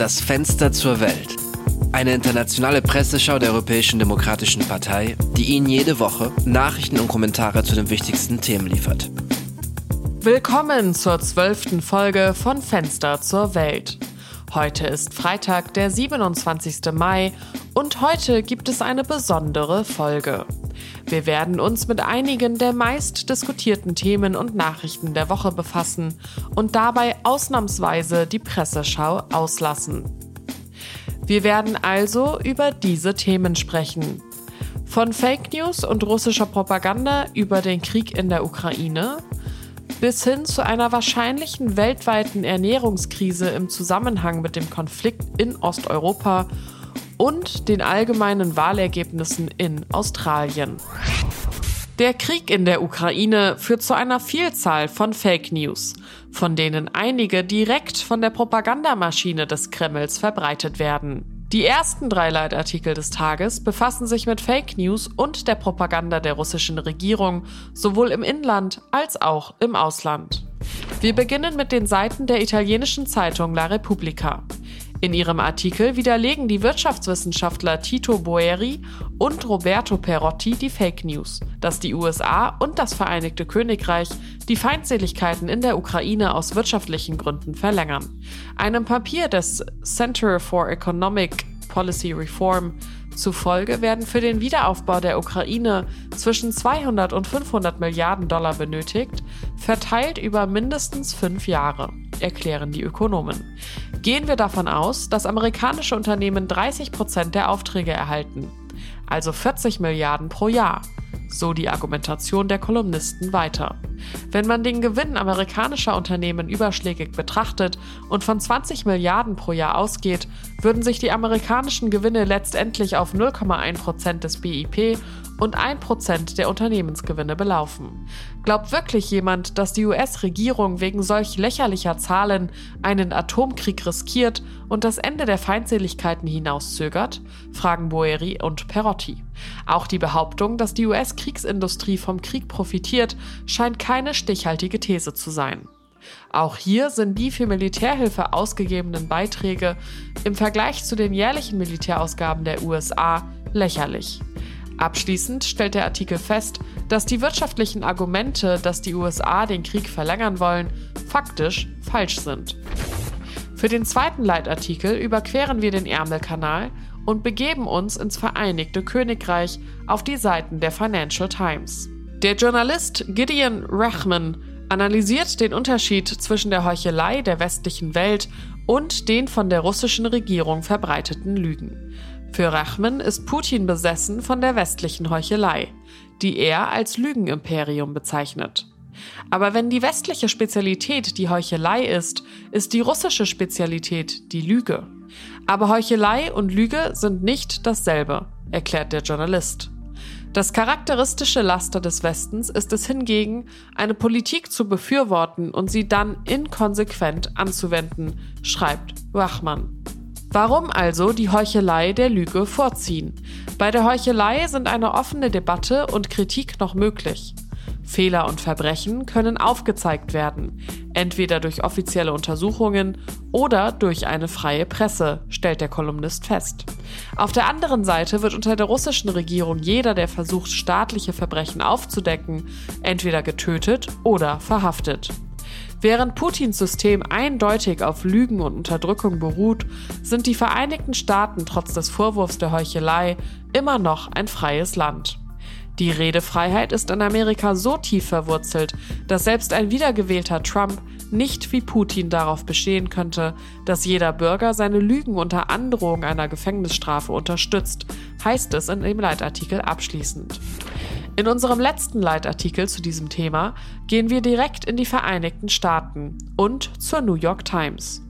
Das Fenster zur Welt. Eine internationale Presseschau der Europäischen Demokratischen Partei, die Ihnen jede Woche Nachrichten und Kommentare zu den wichtigsten Themen liefert. Willkommen zur zwölften Folge von Fenster zur Welt. Heute ist Freitag, der 27. Mai und heute gibt es eine besondere Folge. Wir werden uns mit einigen der meist diskutierten Themen und Nachrichten der Woche befassen und dabei ausnahmsweise die Presseschau auslassen. Wir werden also über diese Themen sprechen. Von Fake News und russischer Propaganda über den Krieg in der Ukraine bis hin zu einer wahrscheinlichen weltweiten Ernährungskrise im Zusammenhang mit dem Konflikt in Osteuropa und den allgemeinen Wahlergebnissen in Australien. Der Krieg in der Ukraine führt zu einer Vielzahl von Fake News, von denen einige direkt von der Propagandamaschine des Kremls verbreitet werden. Die ersten drei Leitartikel des Tages befassen sich mit Fake News und der Propaganda der russischen Regierung, sowohl im Inland als auch im Ausland. Wir beginnen mit den Seiten der italienischen Zeitung La Repubblica. In ihrem Artikel widerlegen die Wirtschaftswissenschaftler Tito Boeri und Roberto Perotti die Fake News, dass die USA und das Vereinigte Königreich die Feindseligkeiten in der Ukraine aus wirtschaftlichen Gründen verlängern. Einem Papier des Center for Economic Policy Reform zufolge werden für den Wiederaufbau der Ukraine zwischen 200 und 500 Milliarden Dollar benötigt, verteilt über mindestens fünf Jahre, erklären die Ökonomen. Gehen wir davon aus, dass amerikanische Unternehmen 30 Prozent der Aufträge erhalten, also 40 Milliarden pro Jahr, so die Argumentation der Kolumnisten weiter. Wenn man den Gewinn amerikanischer Unternehmen überschlägig betrachtet und von 20 Milliarden pro Jahr ausgeht, würden sich die amerikanischen Gewinne letztendlich auf 0,1 Prozent des BIP und 1% der Unternehmensgewinne belaufen. Glaubt wirklich jemand, dass die US-Regierung wegen solch lächerlicher Zahlen einen Atomkrieg riskiert und das Ende der Feindseligkeiten hinauszögert? fragen Boeri und Perotti. Auch die Behauptung, dass die US-Kriegsindustrie vom Krieg profitiert, scheint keine stichhaltige These zu sein. Auch hier sind die für Militärhilfe ausgegebenen Beiträge im Vergleich zu den jährlichen Militärausgaben der USA lächerlich. Abschließend stellt der Artikel fest, dass die wirtschaftlichen Argumente, dass die USA den Krieg verlängern wollen, faktisch falsch sind. Für den zweiten Leitartikel überqueren wir den Ärmelkanal und begeben uns ins Vereinigte Königreich auf die Seiten der Financial Times. Der Journalist Gideon Rachman analysiert den Unterschied zwischen der Heuchelei der westlichen Welt und den von der russischen Regierung verbreiteten Lügen. Für Rachman ist Putin besessen von der westlichen Heuchelei, die er als Lügenimperium bezeichnet. Aber wenn die westliche Spezialität die Heuchelei ist, ist die russische Spezialität die Lüge. Aber Heuchelei und Lüge sind nicht dasselbe, erklärt der Journalist. Das charakteristische Laster des Westens ist es hingegen, eine Politik zu befürworten und sie dann inkonsequent anzuwenden, schreibt Wachmann. Warum also die Heuchelei der Lüge vorziehen? Bei der Heuchelei sind eine offene Debatte und Kritik noch möglich. Fehler und Verbrechen können aufgezeigt werden, entweder durch offizielle Untersuchungen oder durch eine freie Presse, stellt der Kolumnist fest. Auf der anderen Seite wird unter der russischen Regierung jeder, der versucht, staatliche Verbrechen aufzudecken, entweder getötet oder verhaftet. Während Putins System eindeutig auf Lügen und Unterdrückung beruht, sind die Vereinigten Staaten trotz des Vorwurfs der Heuchelei immer noch ein freies Land. Die Redefreiheit ist in Amerika so tief verwurzelt, dass selbst ein wiedergewählter Trump nicht wie Putin darauf bestehen könnte, dass jeder Bürger seine Lügen unter Androhung einer Gefängnisstrafe unterstützt, heißt es in dem Leitartikel abschließend. In unserem letzten Leitartikel zu diesem Thema gehen wir direkt in die Vereinigten Staaten und zur New York Times.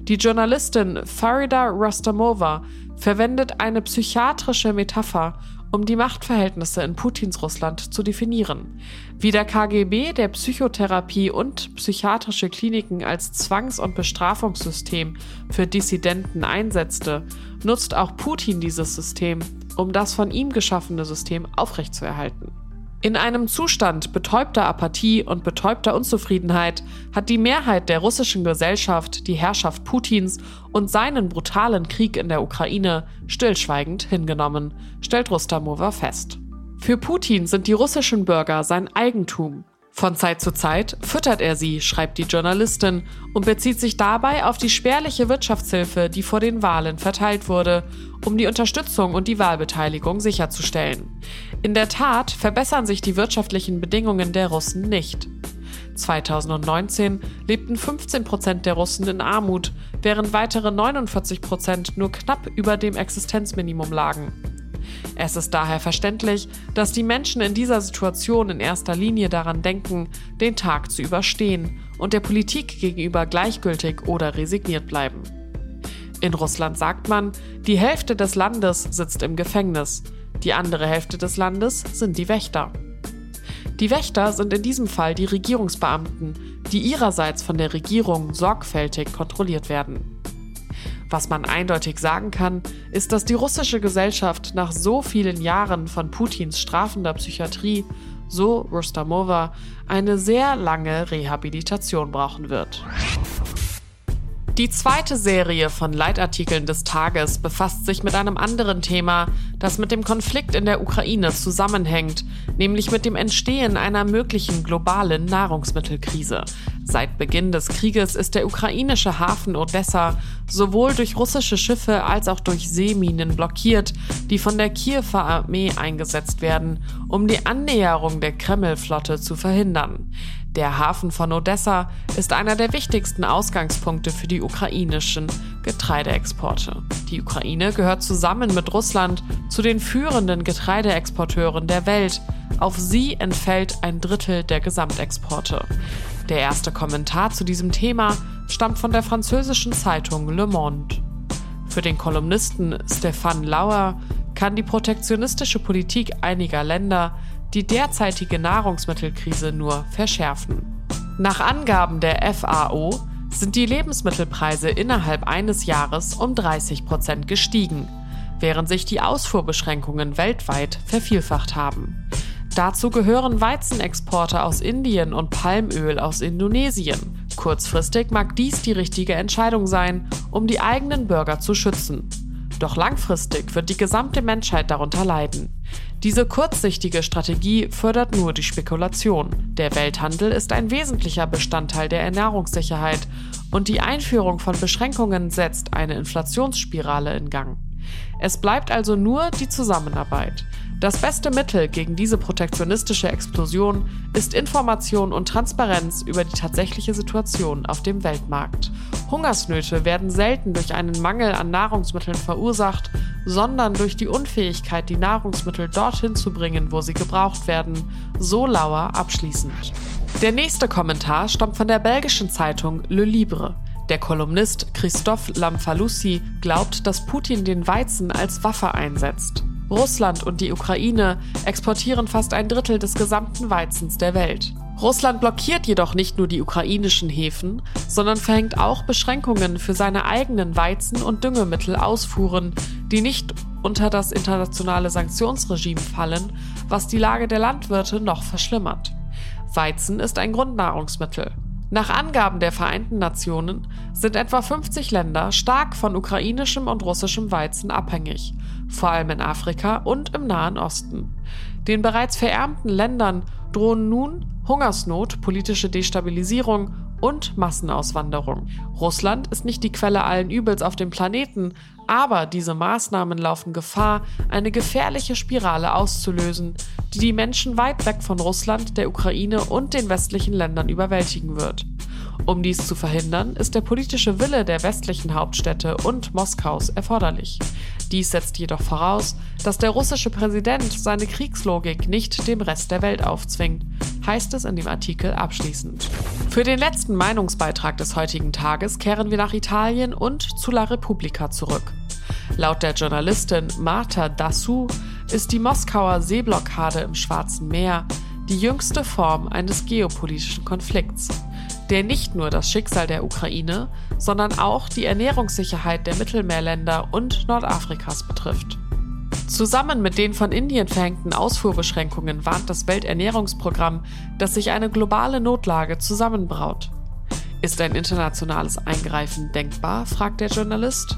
Die Journalistin Farida Rostamova verwendet eine psychiatrische Metapher, um die Machtverhältnisse in Putins Russland zu definieren. Wie der KGB der Psychotherapie und psychiatrische Kliniken als Zwangs- und Bestrafungssystem für Dissidenten einsetzte, nutzt auch Putin dieses System, um das von ihm geschaffene System aufrechtzuerhalten. In einem Zustand betäubter Apathie und betäubter Unzufriedenheit hat die Mehrheit der russischen Gesellschaft die Herrschaft Putins und seinen brutalen Krieg in der Ukraine stillschweigend hingenommen, stellt Rustamova fest. Für Putin sind die russischen Bürger sein Eigentum. Von Zeit zu Zeit füttert er sie, schreibt die Journalistin, und bezieht sich dabei auf die spärliche Wirtschaftshilfe, die vor den Wahlen verteilt wurde, um die Unterstützung und die Wahlbeteiligung sicherzustellen. In der Tat verbessern sich die wirtschaftlichen Bedingungen der Russen nicht. 2019 lebten 15 Prozent der Russen in Armut, während weitere 49 Prozent nur knapp über dem Existenzminimum lagen. Es ist daher verständlich, dass die Menschen in dieser Situation in erster Linie daran denken, den Tag zu überstehen und der Politik gegenüber gleichgültig oder resigniert bleiben. In Russland sagt man, die Hälfte des Landes sitzt im Gefängnis, die andere Hälfte des Landes sind die Wächter. Die Wächter sind in diesem Fall die Regierungsbeamten, die ihrerseits von der Regierung sorgfältig kontrolliert werden. Was man eindeutig sagen kann, ist, dass die russische Gesellschaft nach so vielen Jahren von Putins strafender Psychiatrie, so Rustamova, eine sehr lange Rehabilitation brauchen wird. Die zweite Serie von Leitartikeln des Tages befasst sich mit einem anderen Thema, das mit dem Konflikt in der Ukraine zusammenhängt, nämlich mit dem Entstehen einer möglichen globalen Nahrungsmittelkrise. Seit Beginn des Krieges ist der ukrainische Hafen Odessa sowohl durch russische Schiffe als auch durch Seeminen blockiert, die von der Kiewer Armee eingesetzt werden, um die Annäherung der Kremlflotte zu verhindern. Der Hafen von Odessa ist einer der wichtigsten Ausgangspunkte für die ukrainischen Getreideexporte. Die Ukraine gehört zusammen mit Russland zu den führenden Getreideexporteuren der Welt. Auf sie entfällt ein Drittel der Gesamtexporte. Der erste Kommentar zu diesem Thema stammt von der französischen Zeitung Le Monde. Für den Kolumnisten Stéphane Lauer kann die protektionistische Politik einiger Länder die derzeitige Nahrungsmittelkrise nur verschärfen. Nach Angaben der FAO sind die Lebensmittelpreise innerhalb eines Jahres um 30 Prozent gestiegen, während sich die Ausfuhrbeschränkungen weltweit vervielfacht haben. Dazu gehören Weizenexporte aus Indien und Palmöl aus Indonesien. Kurzfristig mag dies die richtige Entscheidung sein, um die eigenen Bürger zu schützen. Doch langfristig wird die gesamte Menschheit darunter leiden. Diese kurzsichtige Strategie fördert nur die Spekulation. Der Welthandel ist ein wesentlicher Bestandteil der Ernährungssicherheit und die Einführung von Beschränkungen setzt eine Inflationsspirale in Gang. Es bleibt also nur die Zusammenarbeit. Das beste Mittel gegen diese protektionistische Explosion ist Information und Transparenz über die tatsächliche Situation auf dem Weltmarkt. Hungersnöte werden selten durch einen Mangel an Nahrungsmitteln verursacht, sondern durch die Unfähigkeit, die Nahrungsmittel dorthin zu bringen, wo sie gebraucht werden, so Lauer abschließend. Der nächste Kommentar stammt von der belgischen Zeitung Le Libre. Der Kolumnist Christophe Lamfalussy glaubt, dass Putin den Weizen als Waffe einsetzt. Russland und die Ukraine exportieren fast ein Drittel des gesamten Weizens der Welt. Russland blockiert jedoch nicht nur die ukrainischen Häfen, sondern verhängt auch Beschränkungen für seine eigenen Weizen- und Düngemittelausfuhren, die nicht unter das internationale Sanktionsregime fallen, was die Lage der Landwirte noch verschlimmert. Weizen ist ein Grundnahrungsmittel. Nach Angaben der Vereinten Nationen sind etwa 50 Länder stark von ukrainischem und russischem Weizen abhängig, vor allem in Afrika und im Nahen Osten. Den bereits verärmten Ländern drohen nun Hungersnot, politische Destabilisierung und Massenauswanderung. Russland ist nicht die Quelle allen Übels auf dem Planeten, aber diese Maßnahmen laufen Gefahr, eine gefährliche Spirale auszulösen, die die Menschen weit weg von Russland, der Ukraine und den westlichen Ländern überwältigen wird. Um dies zu verhindern, ist der politische Wille der westlichen Hauptstädte und Moskaus erforderlich. Dies setzt jedoch voraus, dass der russische Präsident seine Kriegslogik nicht dem Rest der Welt aufzwingt, heißt es in dem Artikel abschließend. Für den letzten Meinungsbeitrag des heutigen Tages kehren wir nach Italien und zu La Repubblica zurück. Laut der Journalistin Marta Dassou ist die Moskauer Seeblockade im Schwarzen Meer die jüngste Form eines geopolitischen Konflikts, der nicht nur das Schicksal der Ukraine, sondern auch die Ernährungssicherheit der Mittelmeerländer und Nordafrikas betrifft. Zusammen mit den von Indien verhängten Ausfuhrbeschränkungen warnt das Welternährungsprogramm, dass sich eine globale Notlage zusammenbraut. Ist ein internationales Eingreifen denkbar? fragt der Journalist.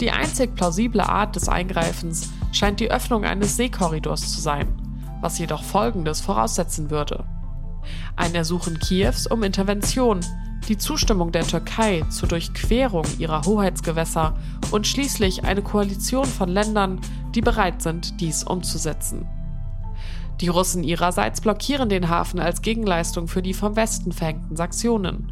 Die einzig plausible Art des Eingreifens scheint die Öffnung eines Seekorridors zu sein, was jedoch Folgendes voraussetzen würde. Ein Ersuchen Kiews um Intervention, die Zustimmung der Türkei zur Durchquerung ihrer Hoheitsgewässer und schließlich eine Koalition von Ländern, die bereit sind, dies umzusetzen. Die Russen ihrerseits blockieren den Hafen als Gegenleistung für die vom Westen verhängten Sanktionen.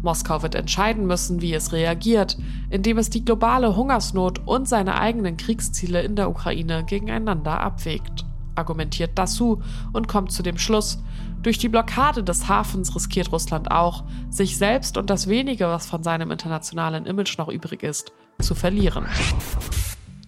Moskau wird entscheiden müssen, wie es reagiert, indem es die globale Hungersnot und seine eigenen Kriegsziele in der Ukraine gegeneinander abwägt, argumentiert Dassu und kommt zu dem Schluss, durch die Blockade des Hafens riskiert Russland auch, sich selbst und das wenige, was von seinem internationalen Image noch übrig ist, zu verlieren.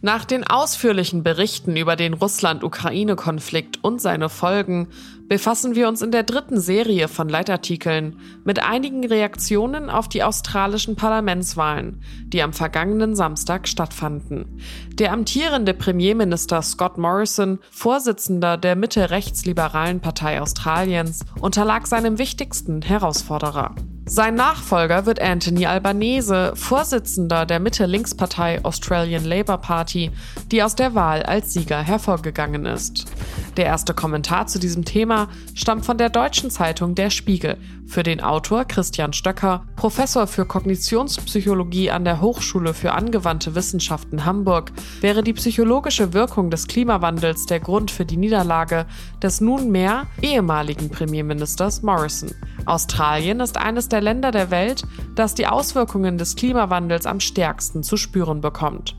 Nach den ausführlichen Berichten über den Russland-Ukraine-Konflikt und seine Folgen befassen wir uns in der dritten Serie von Leitartikeln mit einigen Reaktionen auf die australischen Parlamentswahlen, die am vergangenen Samstag stattfanden. Der amtierende Premierminister Scott Morrison, Vorsitzender der Mitte-rechtsliberalen Partei Australiens, unterlag seinem wichtigsten Herausforderer. Sein Nachfolger wird Anthony Albanese, Vorsitzender der Mitte-Links-Partei Australian Labour Party, die aus der Wahl als Sieger hervorgegangen ist. Der erste Kommentar zu diesem Thema stammt von der deutschen Zeitung Der Spiegel. Für den Autor Christian Stöcker, Professor für Kognitionspsychologie an der Hochschule für angewandte Wissenschaften Hamburg, wäre die psychologische Wirkung des Klimawandels der Grund für die Niederlage des nunmehr ehemaligen Premierministers Morrison. Australien ist eines der Länder der Welt, das die Auswirkungen des Klimawandels am stärksten zu spüren bekommt.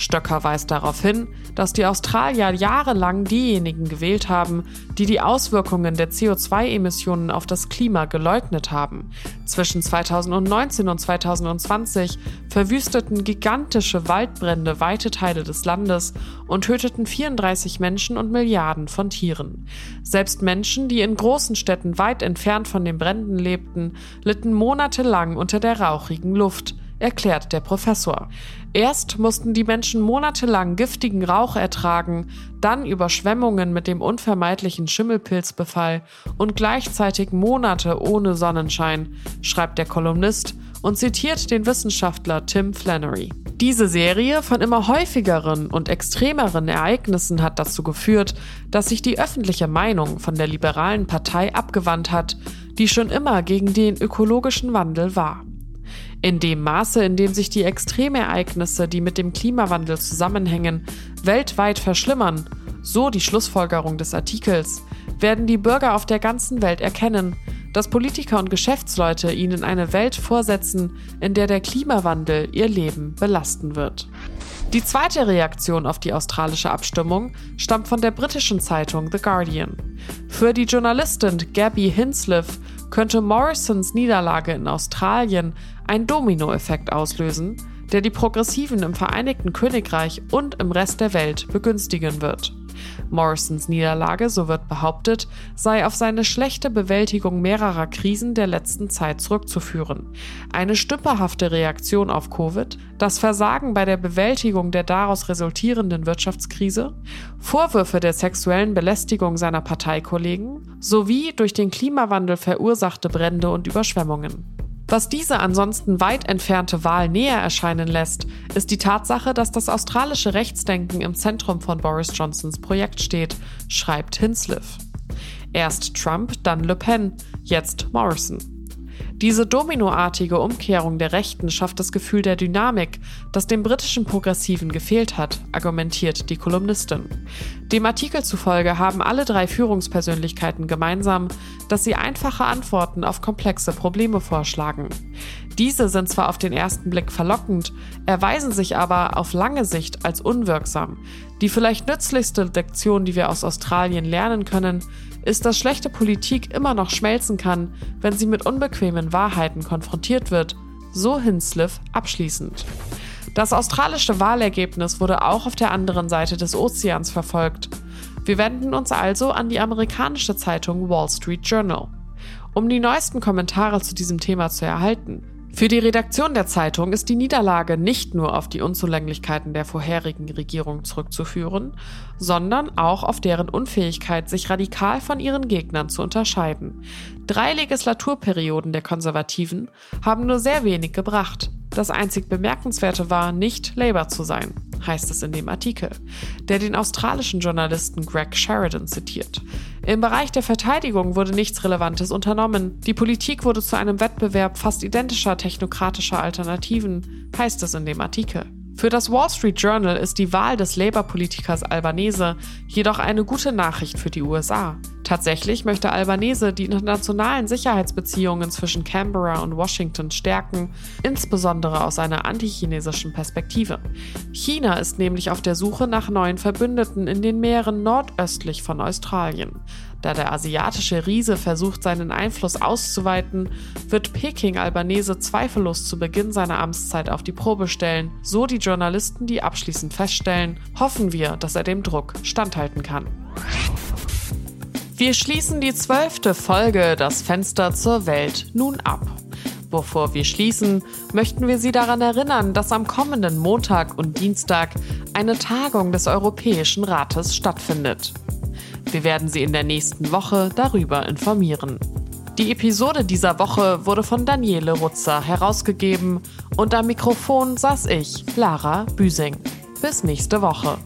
Stöcker weist darauf hin, dass die Australier jahrelang diejenigen gewählt haben, die die Auswirkungen der CO2-Emissionen auf das Klima geleugnet haben. Zwischen 2019 und 2020 verwüsteten gigantische Waldbrände weite Teile des Landes und töteten 34 Menschen und Milliarden von Tieren. Selbst Menschen, die in großen Städten weit entfernt von den Bränden lebten, litten monatelang unter der rauchigen Luft erklärt der Professor. Erst mussten die Menschen monatelang giftigen Rauch ertragen, dann Überschwemmungen mit dem unvermeidlichen Schimmelpilzbefall und gleichzeitig Monate ohne Sonnenschein, schreibt der Kolumnist und zitiert den Wissenschaftler Tim Flannery. Diese Serie von immer häufigeren und extremeren Ereignissen hat dazu geführt, dass sich die öffentliche Meinung von der liberalen Partei abgewandt hat, die schon immer gegen den ökologischen Wandel war. In dem Maße, in dem sich die Extremereignisse, die mit dem Klimawandel zusammenhängen, weltweit verschlimmern, so die Schlussfolgerung des Artikels, werden die Bürger auf der ganzen Welt erkennen, dass Politiker und Geschäftsleute ihnen eine Welt vorsetzen, in der der Klimawandel ihr Leben belasten wird. Die zweite Reaktion auf die australische Abstimmung stammt von der britischen Zeitung The Guardian. Für die Journalistin Gabby Hinsliff könnte Morrisons Niederlage in Australien einen Dominoeffekt auslösen, der die Progressiven im Vereinigten Königreich und im Rest der Welt begünstigen wird. Morrisons Niederlage, so wird behauptet, sei auf seine schlechte Bewältigung mehrerer Krisen der letzten Zeit zurückzuführen. Eine stümperhafte Reaktion auf Covid, das Versagen bei der Bewältigung der daraus resultierenden Wirtschaftskrise, Vorwürfe der sexuellen Belästigung seiner Parteikollegen sowie durch den Klimawandel verursachte Brände und Überschwemmungen. Was diese ansonsten weit entfernte Wahl näher erscheinen lässt, ist die Tatsache, dass das australische Rechtsdenken im Zentrum von Boris Johnsons Projekt steht, schreibt Hinsliff. Erst Trump, dann Le Pen, jetzt Morrison. Diese dominoartige Umkehrung der Rechten schafft das Gefühl der Dynamik, das dem britischen Progressiven gefehlt hat, argumentiert die Kolumnistin. Dem Artikel zufolge haben alle drei Führungspersönlichkeiten gemeinsam, dass sie einfache Antworten auf komplexe Probleme vorschlagen. Diese sind zwar auf den ersten Blick verlockend, erweisen sich aber auf lange Sicht als unwirksam. Die vielleicht nützlichste Lektion, die wir aus Australien lernen können, ist, dass schlechte Politik immer noch schmelzen kann, wenn sie mit unbequemen Wahrheiten konfrontiert wird, so Hinsliff abschließend. Das australische Wahlergebnis wurde auch auf der anderen Seite des Ozeans verfolgt. Wir wenden uns also an die amerikanische Zeitung Wall Street Journal. Um die neuesten Kommentare zu diesem Thema zu erhalten, Für die Redaktion der Zeitung ist die Niederlage nicht nur auf die Unzulänglichkeiten der vorherigen Regierung zurückzuführen, sondern auch auf deren Unfähigkeit, sich radikal von ihren Gegnern zu unterscheiden. Drei Legislaturperioden der Konservativen haben nur sehr wenig gebracht. Das einzig Bemerkenswerte war, nicht Labour zu sein, heißt es in dem Artikel, der den australischen Journalisten Greg Sheridan zitiert. Im Bereich der Verteidigung wurde nichts Relevantes unternommen. Die Politik wurde zu einem Wettbewerb fast identischer technokratischer Alternativen, heißt es in dem Artikel. Für das Wall Street Journal ist die Wahl des Labour-Politikers Albanese jedoch eine gute Nachricht für die USA. Tatsächlich möchte Albanese die internationalen Sicherheitsbeziehungen zwischen Canberra und Washington stärken, insbesondere aus einer antichinesischen Perspektive. China ist nämlich auf der Suche nach neuen Verbündeten in den Meeren nordöstlich von Australien. Da der asiatische Riese versucht, seinen Einfluss auszuweiten, wird Peking Albanese zweifellos zu Beginn seiner Amtszeit auf die Probe stellen, so die Journalisten, die abschließend feststellen, hoffen wir, dass er dem Druck standhalten kann. Wir schließen die zwölfte Folge Das Fenster zur Welt nun ab. Bevor wir schließen, möchten wir Sie daran erinnern, dass am kommenden Montag und Dienstag eine Tagung des Europäischen Rates stattfindet. Wir werden Sie in der nächsten Woche darüber informieren. Die Episode dieser Woche wurde von Daniele Rutzer herausgegeben und am Mikrofon saß ich, Lara Büsing. Bis nächste Woche.